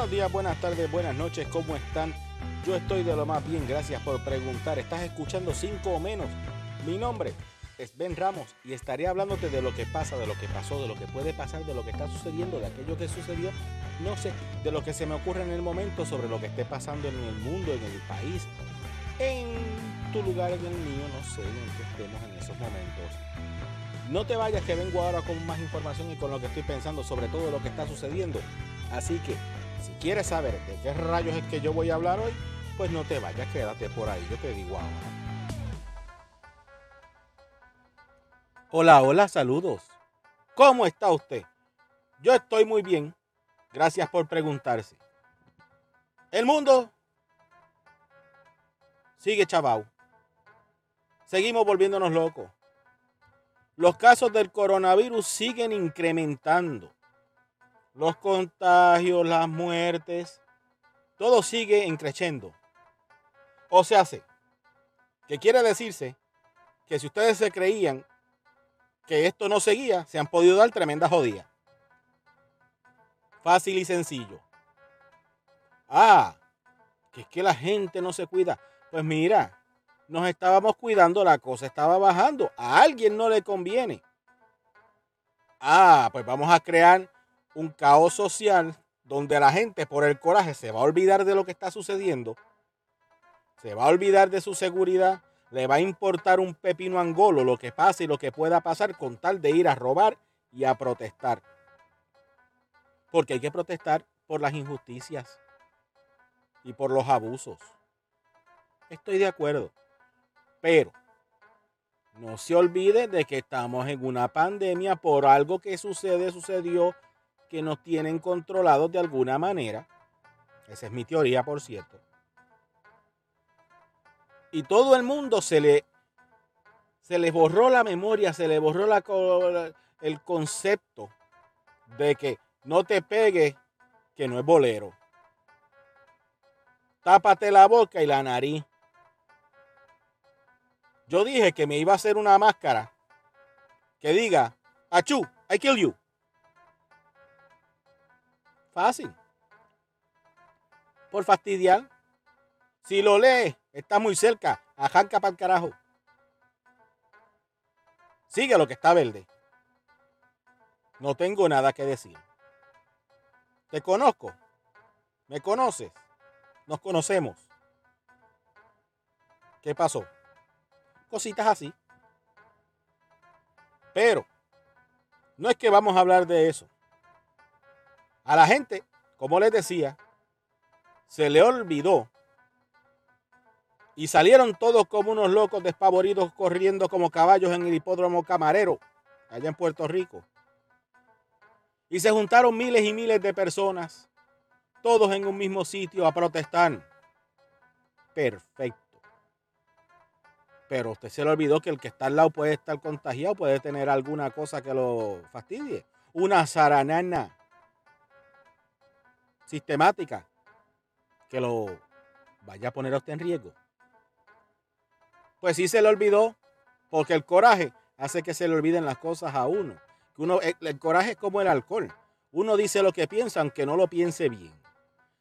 Buenos días, buenas tardes, buenas noches, ¿cómo están? Yo estoy de lo más bien, gracias por preguntar. Estás escuchando 5 o menos. Mi nombre es Ben Ramos y estaré hablándote de lo que pasa, de lo que pasó, de lo que puede pasar, de lo que está sucediendo, de aquello que sucedió, no sé, de lo que se me ocurre en el momento, sobre lo que esté pasando en el mundo, en el país, en tu lugar, en el mío, no sé, en que estemos en esos momentos. No te vayas que vengo ahora con más información y con lo que estoy pensando sobre todo lo que está sucediendo. Así que, si quieres saber de qué rayos es que yo voy a hablar hoy, pues no te vayas, quédate por ahí, yo te digo ahora. Hola, hola, saludos. ¿Cómo está usted? Yo estoy muy bien. Gracias por preguntarse. El mundo sigue chavao. Seguimos volviéndonos locos. Los casos del coronavirus siguen incrementando. Los contagios, las muertes, todo sigue increciendo. O se hace, que quiere decirse que si ustedes se creían que esto no seguía, se han podido dar tremenda jodida. Fácil y sencillo. Ah, que es que la gente no se cuida. Pues mira, nos estábamos cuidando, la cosa estaba bajando. A alguien no le conviene. Ah, pues vamos a crear un caos social donde la gente por el coraje se va a olvidar de lo que está sucediendo, se va a olvidar de su seguridad, le va a importar un pepino angolo lo que pase y lo que pueda pasar con tal de ir a robar y a protestar. Porque hay que protestar por las injusticias y por los abusos. Estoy de acuerdo. Pero no se olvide de que estamos en una pandemia por algo que sucede, sucedió, que nos tienen controlados de alguna manera. Esa es mi teoría, por cierto. Y todo el mundo se le, se le borró la memoria, se le borró la, el concepto de que no te pegue, que no es bolero. Tápate la boca y la nariz. Yo dije que me iba a hacer una máscara que diga, Achú, I kill you. Fácil. Por fastidiar. Si lo lees, está muy cerca. Ajanca para el carajo. Sigue lo que está verde. No tengo nada que decir. Te conozco. ¿Me conoces? Nos conocemos. ¿Qué pasó? cositas así. Pero no es que vamos a hablar de eso. A la gente, como les decía, se le olvidó y salieron todos como unos locos despavoridos corriendo como caballos en el hipódromo camarero allá en Puerto Rico. Y se juntaron miles y miles de personas, todos en un mismo sitio a protestar. Perfecto. Pero usted se le olvidó que el que está al lado puede estar contagiado, puede tener alguna cosa que lo fastidie. Una zaranana sistemática que lo vaya a poner a usted en riesgo. Pues sí se le olvidó, porque el coraje hace que se le olviden las cosas a uno. uno el coraje es como el alcohol. Uno dice lo que piensa aunque no lo piense bien.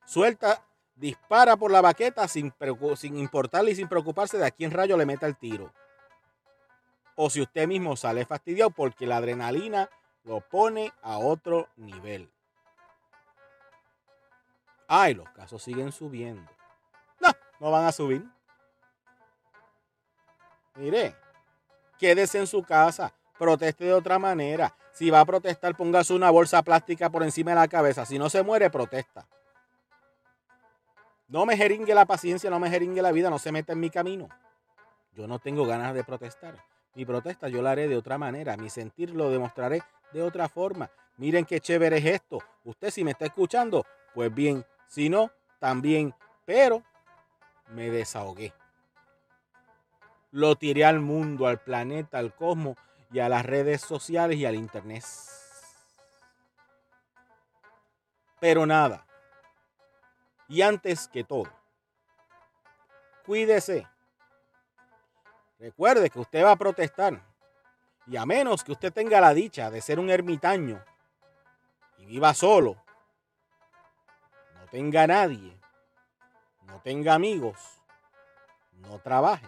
Suelta dispara por la baqueta sin, sin importarle y sin preocuparse de a quién rayo le meta el tiro. O si usted mismo sale fastidiado porque la adrenalina lo pone a otro nivel. Ay, los casos siguen subiendo. No, no van a subir. Mire, quédese en su casa, proteste de otra manera. Si va a protestar, póngase una bolsa plástica por encima de la cabeza. Si no se muere, protesta. No me jeringue la paciencia, no me jeringue la vida, no se meta en mi camino. Yo no tengo ganas de protestar. Mi protesta yo la haré de otra manera. Mi sentir lo demostraré de otra forma. Miren qué chévere es esto. Usted si me está escuchando, pues bien. Si no, también. Pero me desahogué. Lo tiré al mundo, al planeta, al cosmos y a las redes sociales y al internet. Pero nada, y antes que todo, cuídese. Recuerde que usted va a protestar. Y a menos que usted tenga la dicha de ser un ermitaño y viva solo, tenga nadie, no tenga amigos, no trabaje.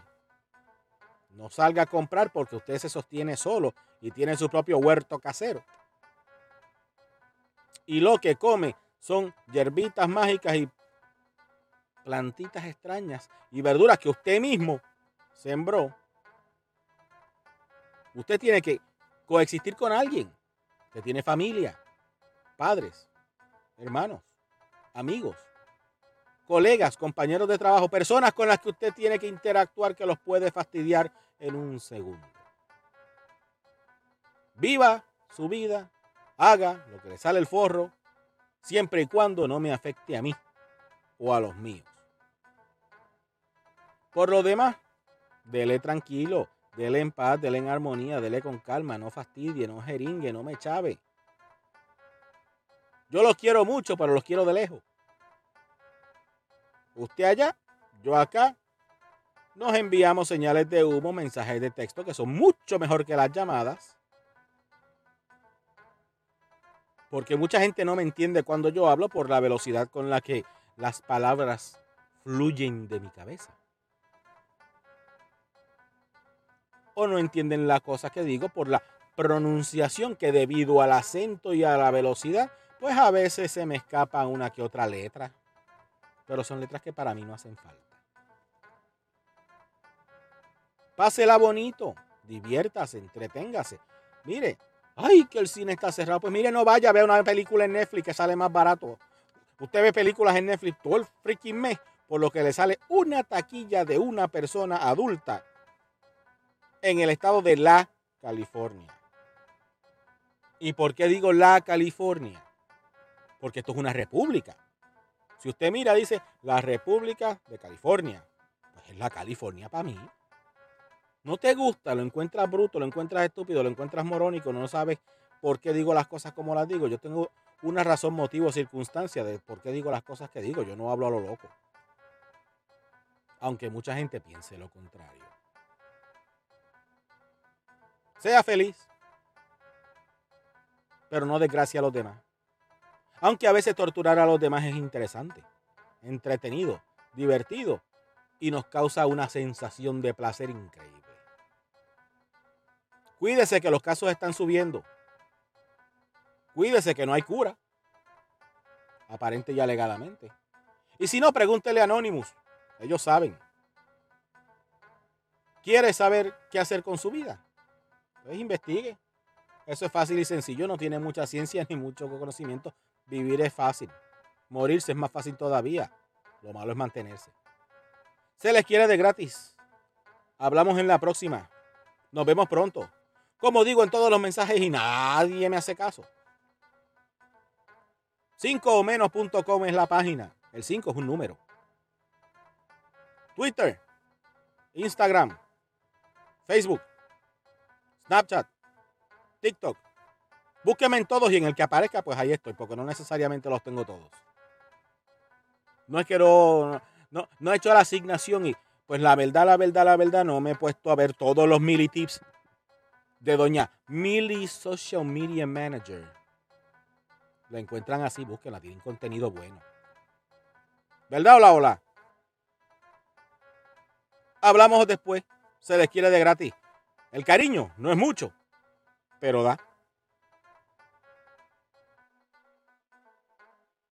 No salga a comprar porque usted se sostiene solo y tiene su propio huerto casero. Y lo que come son hierbitas mágicas y plantitas extrañas y verduras que usted mismo sembró. Usted tiene que coexistir con alguien que tiene familia, padres, hermanos, amigos, colegas, compañeros de trabajo, personas con las que usted tiene que interactuar que los puede fastidiar en un segundo. Viva su vida, haga lo que le sale el forro, siempre y cuando no me afecte a mí o a los míos. Por lo demás, dele tranquilo, dele en paz, dele en armonía, dele con calma, no fastidie, no jeringue, no me chave. Yo los quiero mucho, pero los quiero de lejos. Usted allá, yo acá. Nos enviamos señales de humo, mensajes de texto que son mucho mejor que las llamadas. Porque mucha gente no me entiende cuando yo hablo por la velocidad con la que las palabras fluyen de mi cabeza. O no entienden las cosas que digo por la pronunciación que debido al acento y a la velocidad, pues a veces se me escapa una que otra letra pero son letras que para mí no hacen falta. Pásela bonito, diviértase, entreténgase. Mire, ay, que el cine está cerrado. Pues mire, no vaya a ver una película en Netflix que sale más barato. Usted ve películas en Netflix todo el freaking mes, por lo que le sale una taquilla de una persona adulta en el estado de la California. ¿Y por qué digo la California? Porque esto es una república. Si usted mira, dice la República de California. Pues es la California para mí. No te gusta, lo encuentras bruto, lo encuentras estúpido, lo encuentras morónico, no sabes por qué digo las cosas como las digo. Yo tengo una razón, motivo, circunstancia de por qué digo las cosas que digo. Yo no hablo a lo loco. Aunque mucha gente piense lo contrario. Sea feliz, pero no desgracia a los demás. Aunque a veces torturar a los demás es interesante, entretenido, divertido y nos causa una sensación de placer increíble. Cuídese que los casos están subiendo. Cuídese que no hay cura. Aparente y alegadamente. Y si no, pregúntele a Anonymous. Ellos saben. ¿Quiere saber qué hacer con su vida? Pues investigue. Eso es fácil y sencillo. No tiene mucha ciencia ni mucho conocimiento. Vivir es fácil. Morirse es más fácil todavía. Lo malo es mantenerse. Se les quiere de gratis. Hablamos en la próxima. Nos vemos pronto. Como digo en todos los mensajes y nadie me hace caso. 5 o menos.com es la página. El 5 es un número. Twitter, Instagram, Facebook, Snapchat, TikTok, Búsqueme en todos y en el que aparezca, pues ahí estoy, porque no necesariamente los tengo todos. No es que no, no, he hecho la asignación y, pues la verdad, la verdad, la verdad, no me he puesto a ver todos los mili tips de doña Mili Social Media Manager. La encuentran así, búsquenla, tienen contenido bueno. ¿Verdad hola, hola? Hablamos después, se les quiere de gratis. El cariño no es mucho, pero da.